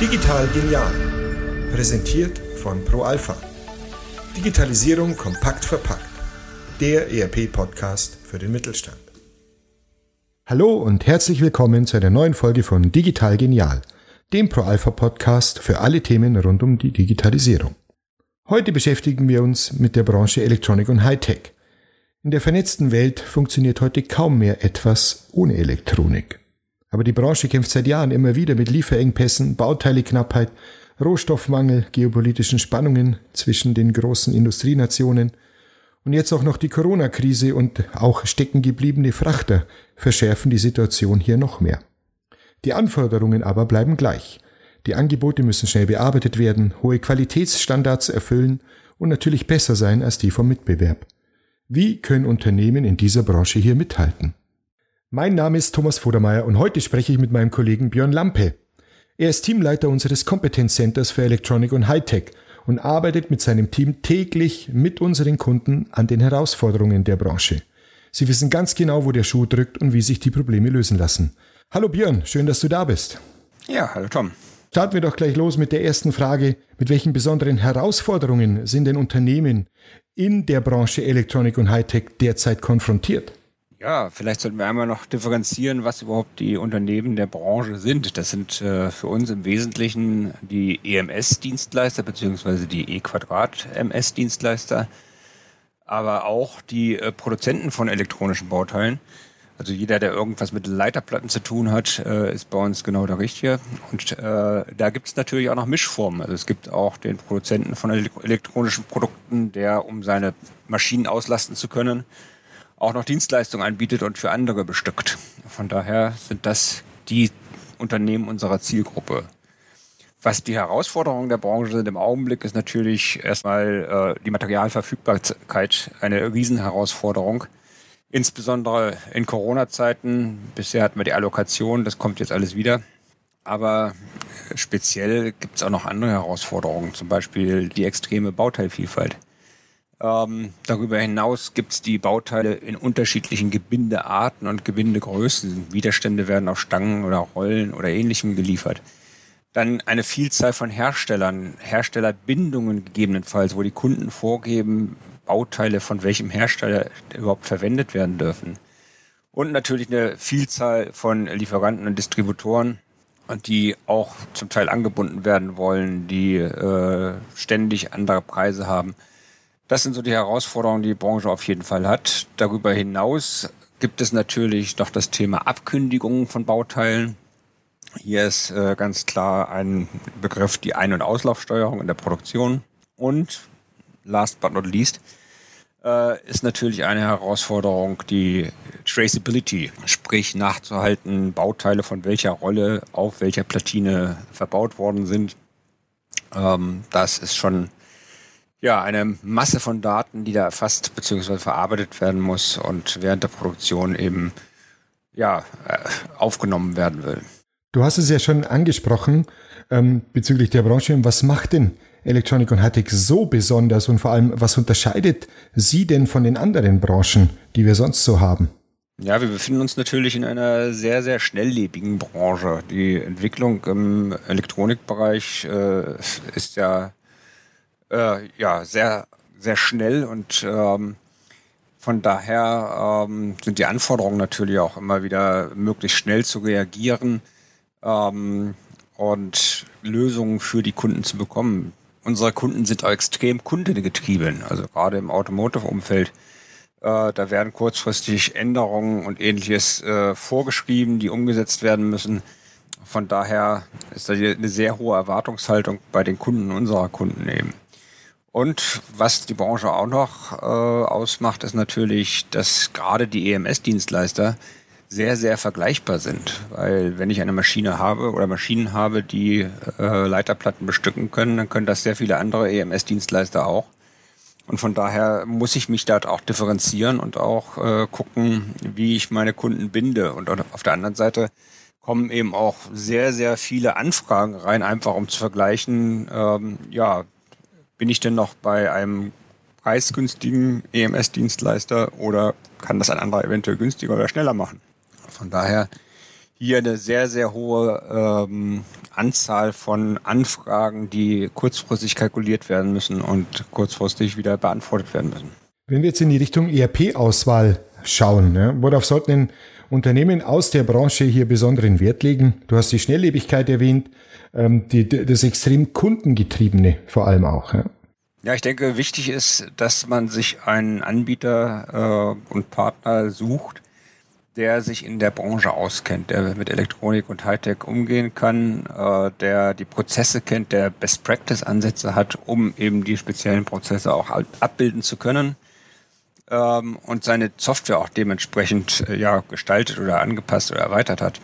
Digital genial. Präsentiert von ProAlpha. Digitalisierung kompakt verpackt. Der ERP-Podcast für den Mittelstand. Hallo und herzlich willkommen zu einer neuen Folge von Digital Genial, dem ProAlpha-Podcast für alle Themen rund um die Digitalisierung. Heute beschäftigen wir uns mit der Branche Elektronik und Hightech. In der vernetzten Welt funktioniert heute kaum mehr etwas ohne Elektronik. Aber die Branche kämpft seit Jahren immer wieder mit Lieferengpässen, Bauteileknappheit, Rohstoffmangel, geopolitischen Spannungen zwischen den großen Industrienationen und jetzt auch noch die Corona-Krise und auch steckengebliebene Frachter verschärfen die Situation hier noch mehr. Die Anforderungen aber bleiben gleich. Die Angebote müssen schnell bearbeitet werden, hohe Qualitätsstandards erfüllen und natürlich besser sein als die vom Mitbewerb. Wie können Unternehmen in dieser Branche hier mithalten? Mein Name ist Thomas Vodermeier und heute spreche ich mit meinem Kollegen Björn Lampe. Er ist Teamleiter unseres Kompetenzcenters für Electronic und Hightech und arbeitet mit seinem Team täglich mit unseren Kunden an den Herausforderungen der Branche. Sie wissen ganz genau, wo der Schuh drückt und wie sich die Probleme lösen lassen. Hallo Björn, schön, dass du da bist. Ja, hallo Tom. Starten wir doch gleich los mit der ersten Frage. Mit welchen besonderen Herausforderungen sind denn Unternehmen in der Branche Electronic und Hightech derzeit konfrontiert? Ja, vielleicht sollten wir einmal noch differenzieren, was überhaupt die Unternehmen der Branche sind. Das sind äh, für uns im Wesentlichen die EMS-Dienstleister beziehungsweise die E-Quadrat-MS-Dienstleister, aber auch die äh, Produzenten von elektronischen Bauteilen. Also jeder, der irgendwas mit Leiterplatten zu tun hat, äh, ist bei uns genau der Richtige. Und äh, da gibt es natürlich auch noch Mischformen. Also es gibt auch den Produzenten von elektronischen Produkten, der, um seine Maschinen auslasten zu können, auch noch Dienstleistungen anbietet und für andere bestückt. Von daher sind das die Unternehmen unserer Zielgruppe. Was die Herausforderungen der Branche sind im Augenblick, ist natürlich erstmal äh, die Materialverfügbarkeit eine Riesenherausforderung. Insbesondere in Corona-Zeiten. Bisher hatten wir die Allokation, das kommt jetzt alles wieder. Aber speziell gibt es auch noch andere Herausforderungen, zum Beispiel die extreme Bauteilvielfalt. Ähm, darüber hinaus gibt es die Bauteile in unterschiedlichen Gebindearten und Gebindegrößen. Widerstände werden auf Stangen oder Rollen oder ähnlichem geliefert. Dann eine Vielzahl von Herstellern, Herstellerbindungen gegebenenfalls, wo die Kunden vorgeben, Bauteile von welchem Hersteller überhaupt verwendet werden dürfen. Und natürlich eine Vielzahl von Lieferanten und Distributoren, die auch zum Teil angebunden werden wollen, die äh, ständig andere Preise haben. Das sind so die Herausforderungen, die die Branche auf jeden Fall hat. Darüber hinaus gibt es natürlich noch das Thema Abkündigungen von Bauteilen. Hier ist äh, ganz klar ein Begriff die Ein- und Auslaufsteuerung in der Produktion. Und last but not least äh, ist natürlich eine Herausforderung die Traceability, sprich nachzuhalten, Bauteile von welcher Rolle auf welcher Platine verbaut worden sind. Ähm, das ist schon ja, eine Masse von Daten, die da erfasst bzw. verarbeitet werden muss und während der Produktion eben ja, äh, aufgenommen werden will. Du hast es ja schon angesprochen ähm, bezüglich der Branche. Was macht denn Electronic und Hightech so besonders und vor allem, was unterscheidet sie denn von den anderen Branchen, die wir sonst so haben? Ja, wir befinden uns natürlich in einer sehr, sehr schnelllebigen Branche. Die Entwicklung im Elektronikbereich äh, ist ja äh, ja sehr, sehr schnell und ähm, von daher ähm, sind die Anforderungen natürlich auch immer wieder möglichst schnell zu reagieren ähm, und Lösungen für die Kunden zu bekommen. Unsere Kunden sind auch extrem kundengetrieben, also gerade im Automotive-Umfeld. Äh, da werden kurzfristig Änderungen und ähnliches äh, vorgeschrieben, die umgesetzt werden müssen. Von daher ist da eine sehr hohe Erwartungshaltung bei den Kunden unserer Kunden eben. Und was die Branche auch noch äh, ausmacht, ist natürlich, dass gerade die EMS-Dienstleister sehr, sehr vergleichbar sind. Weil wenn ich eine Maschine habe oder Maschinen habe, die äh, Leiterplatten bestücken können, dann können das sehr viele andere EMS-Dienstleister auch. Und von daher muss ich mich dort auch differenzieren und auch äh, gucken, wie ich meine Kunden binde. Und auf der anderen Seite kommen eben auch sehr, sehr viele Anfragen rein, einfach um zu vergleichen, ähm, ja, bin ich denn noch bei einem preisgünstigen EMS-Dienstleister oder kann das ein anderer eventuell günstiger oder schneller machen? Von daher hier eine sehr, sehr hohe ähm, Anzahl von Anfragen, die kurzfristig kalkuliert werden müssen und kurzfristig wieder beantwortet werden müssen. Wenn wir jetzt in die Richtung ERP-Auswahl schauen, ja, worauf sollten denn Unternehmen aus der Branche hier besonderen Wert legen? Du hast die Schnelllebigkeit erwähnt, ähm, die, das extrem kundengetriebene vor allem auch. Ja? Ja, ich denke, wichtig ist, dass man sich einen Anbieter äh, und Partner sucht, der sich in der Branche auskennt, der mit Elektronik und Hightech umgehen kann, äh, der die Prozesse kennt, der Best Practice Ansätze hat, um eben die speziellen Prozesse auch abbilden zu können ähm, und seine Software auch dementsprechend äh, ja gestaltet oder angepasst oder erweitert hat.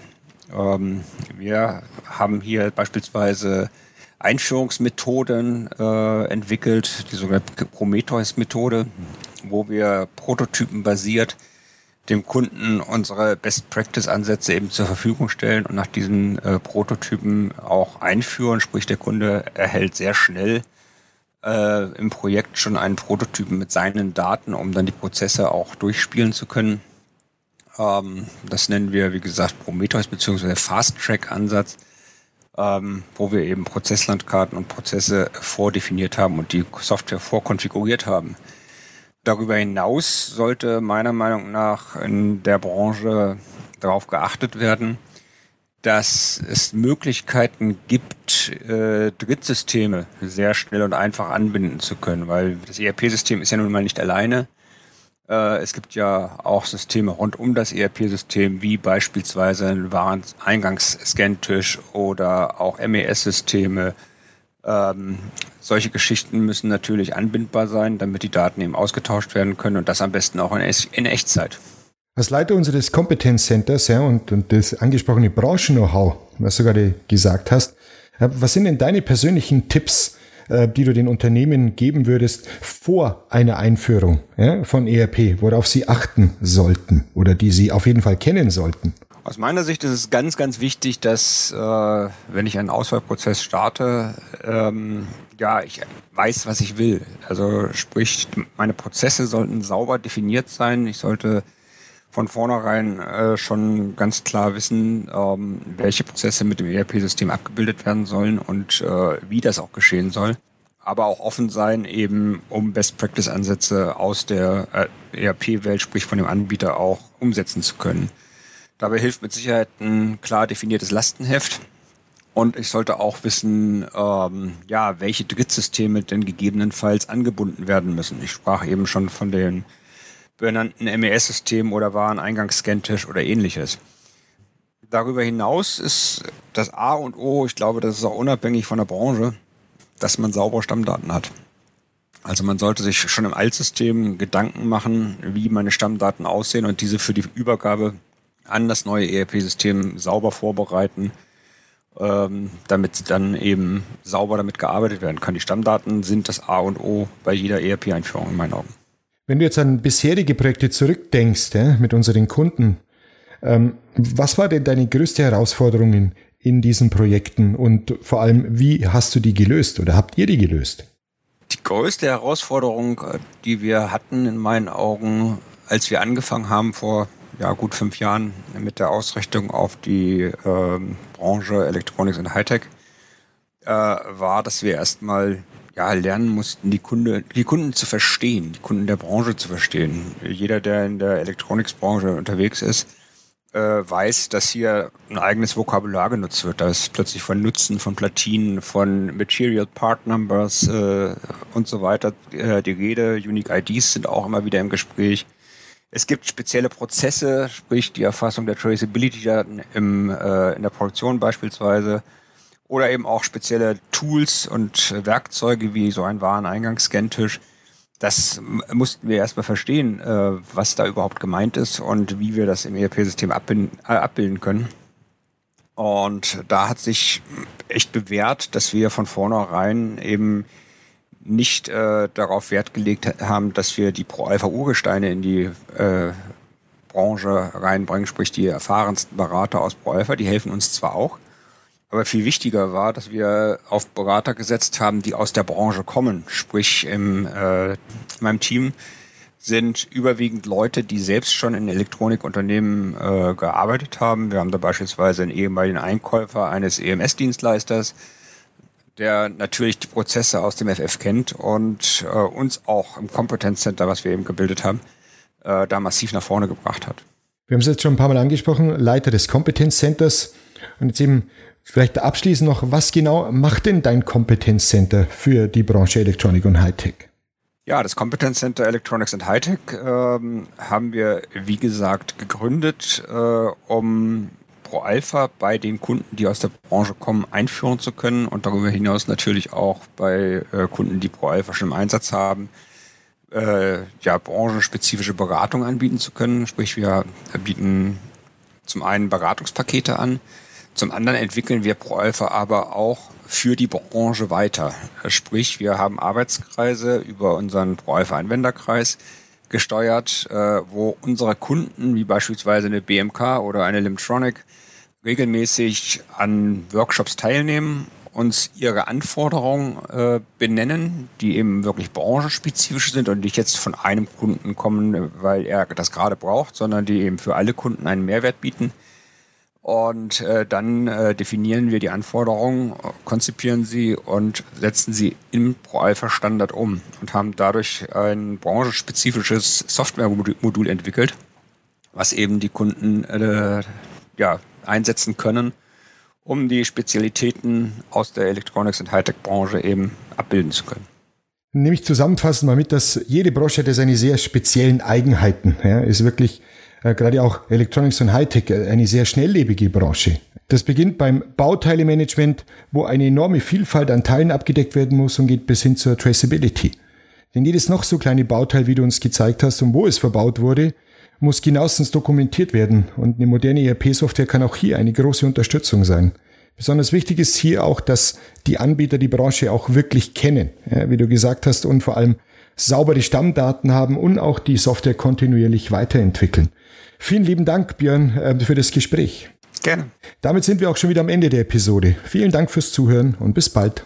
Ähm, wir haben hier beispielsweise Einführungsmethoden äh, entwickelt, die sogenannte Prometheus-Methode, wo wir Prototypen basiert dem Kunden unsere Best-Practice-Ansätze eben zur Verfügung stellen und nach diesen äh, Prototypen auch einführen. Sprich, der Kunde erhält sehr schnell äh, im Projekt schon einen Prototypen mit seinen Daten, um dann die Prozesse auch durchspielen zu können. Ähm, das nennen wir, wie gesagt, Prometheus bzw. Fast-Track-Ansatz ähm, wo wir eben Prozesslandkarten und Prozesse vordefiniert haben und die Software vorkonfiguriert haben. Darüber hinaus sollte meiner Meinung nach in der Branche darauf geachtet werden, dass es Möglichkeiten gibt, äh, Drittsysteme sehr schnell und einfach anbinden zu können, weil das ERP-System ist ja nun mal nicht alleine. Äh, es gibt ja auch Systeme rund um das ERP-System, wie beispielsweise ein Wareneingangsscantisch oder auch MES-Systeme. Ähm, solche Geschichten müssen natürlich anbindbar sein, damit die Daten eben ausgetauscht werden können und das am besten auch in, in Echtzeit. Als Leiter unseres Kompetenzcenters ja, und, und das angesprochene Branchen-Know-how, was du gerade gesagt hast, äh, was sind denn deine persönlichen Tipps, äh, die du den Unternehmen geben würdest vor einer Einführung ja, von ERP, worauf sie achten sollten oder die sie auf jeden Fall kennen sollten? Aus meiner Sicht ist es ganz, ganz wichtig, dass äh, wenn ich einen Auswahlprozess starte, ähm, ja, ich weiß, was ich will. Also sprich, meine Prozesse sollten sauber definiert sein. Ich sollte von vornherein äh, schon ganz klar wissen, ähm, welche Prozesse mit dem ERP-System abgebildet werden sollen und äh, wie das auch geschehen soll. Aber auch offen sein, eben um Best-Practice-Ansätze aus der äh, ERP-Welt, sprich von dem Anbieter, auch umsetzen zu können. Dabei hilft mit Sicherheit ein klar definiertes Lastenheft. Und ich sollte auch wissen, ähm, ja, welche Drittsysteme denn gegebenenfalls angebunden werden müssen. Ich sprach eben schon von den benannten MES-Systemen oder Wareneingangsscantisch oder ähnliches. Darüber hinaus ist das A und O, ich glaube, das ist auch unabhängig von der Branche, dass man saubere Stammdaten hat. Also man sollte sich schon im Altsystem Gedanken machen, wie meine Stammdaten aussehen und diese für die Übergabe an das neue ERP-System sauber vorbereiten, ähm, damit dann eben sauber damit gearbeitet werden kann. Die Stammdaten sind das A und O bei jeder ERP-Einführung in meinen Augen. Wenn du jetzt an bisherige Projekte zurückdenkst ja, mit unseren Kunden, ähm, was war denn deine größte Herausforderung in, in diesen Projekten und vor allem, wie hast du die gelöst oder habt ihr die gelöst? Die größte Herausforderung, die wir hatten in meinen Augen, als wir angefangen haben vor ja, gut fünf Jahren mit der Ausrichtung auf die äh, Branche Electronics und Hightech, äh, war, dass wir erstmal ja, lernen mussten, die, Kunde, die Kunden zu verstehen, die Kunden der Branche zu verstehen. Jeder, der in der Electronics-Branche unterwegs ist, äh, weiß, dass hier ein eigenes Vokabular genutzt wird. Da ist plötzlich von Nutzen, von Platinen, von Material Part Numbers äh, und so weiter äh, die Rede. Unique IDs sind auch immer wieder im Gespräch. Es gibt spezielle Prozesse, sprich die Erfassung der Traceability-Daten im, äh, in der Produktion beispielsweise oder eben auch spezielle Tools und Werkzeuge wie so ein Wareneingangsscantisch. Das mussten wir erstmal verstehen, äh, was da überhaupt gemeint ist und wie wir das im ERP-System abbilden, äh, abbilden können. Und da hat sich echt bewährt, dass wir von vornherein eben nicht äh, darauf Wert gelegt haben, dass wir die Pro-Alpha-Urgesteine in die äh, Branche reinbringen, sprich die erfahrensten Berater aus Pro-Alpha, die helfen uns zwar auch, aber viel wichtiger war, dass wir auf Berater gesetzt haben, die aus der Branche kommen. Sprich, im, äh, in meinem Team sind überwiegend Leute, die selbst schon in Elektronikunternehmen äh, gearbeitet haben. Wir haben da beispielsweise einen ehemaligen Einkäufer eines EMS-Dienstleisters, der natürlich die Prozesse aus dem FF kennt und äh, uns auch im Competence Center, was wir eben gebildet haben, äh, da massiv nach vorne gebracht hat. Wir haben es jetzt schon ein paar Mal angesprochen, Leiter des Competence Centers. Und jetzt eben vielleicht abschließend noch, was genau macht denn dein Competence Center für die Branche Elektronik und Hightech? Ja, das Competence Electronics and Hightech ähm, haben wir, wie gesagt, gegründet, äh, um Pro Alpha bei den Kunden, die aus der Branche kommen, einführen zu können und darüber hinaus natürlich auch bei äh, Kunden, die Pro Alpha schon im Einsatz haben, äh, ja, branchenspezifische Beratung anbieten zu können. Sprich, wir bieten zum einen Beratungspakete an, zum anderen entwickeln wir Pro Alpha aber auch für die Branche weiter. Sprich, wir haben Arbeitskreise über unseren Pro Alpha Anwenderkreis gesteuert, äh, wo unsere Kunden, wie beispielsweise eine BMK oder eine Limtronic, regelmäßig an Workshops teilnehmen, uns ihre Anforderungen äh, benennen, die eben wirklich branchenspezifisch sind und nicht jetzt von einem Kunden kommen, weil er das gerade braucht, sondern die eben für alle Kunden einen Mehrwert bieten und äh, dann äh, definieren wir die Anforderungen, konzipieren sie und setzen sie im Pro-Alpha-Standard um und haben dadurch ein branchenspezifisches Software-Modul entwickelt, was eben die Kunden äh, ja, einsetzen können, um die Spezialitäten aus der Electronics- und Hightech-Branche eben abbilden zu können. Nehme ich zusammenfassend mal mit, dass jede Branche hat seine sehr speziellen Eigenheiten. Ja, ist wirklich äh, gerade auch Electronics und Hightech äh, eine sehr schnelllebige Branche. Das beginnt beim Bauteilemanagement, wo eine enorme Vielfalt an Teilen abgedeckt werden muss und geht bis hin zur Traceability. Denn jedes noch so kleine Bauteil, wie du uns gezeigt hast und wo es verbaut wurde, muss genauestens dokumentiert werden und eine moderne ERP-Software kann auch hier eine große Unterstützung sein. Besonders wichtig ist hier auch, dass die Anbieter die Branche auch wirklich kennen, ja, wie du gesagt hast, und vor allem saubere Stammdaten haben und auch die Software kontinuierlich weiterentwickeln. Vielen lieben Dank, Björn, äh, für das Gespräch. Gerne. Damit sind wir auch schon wieder am Ende der Episode. Vielen Dank fürs Zuhören und bis bald.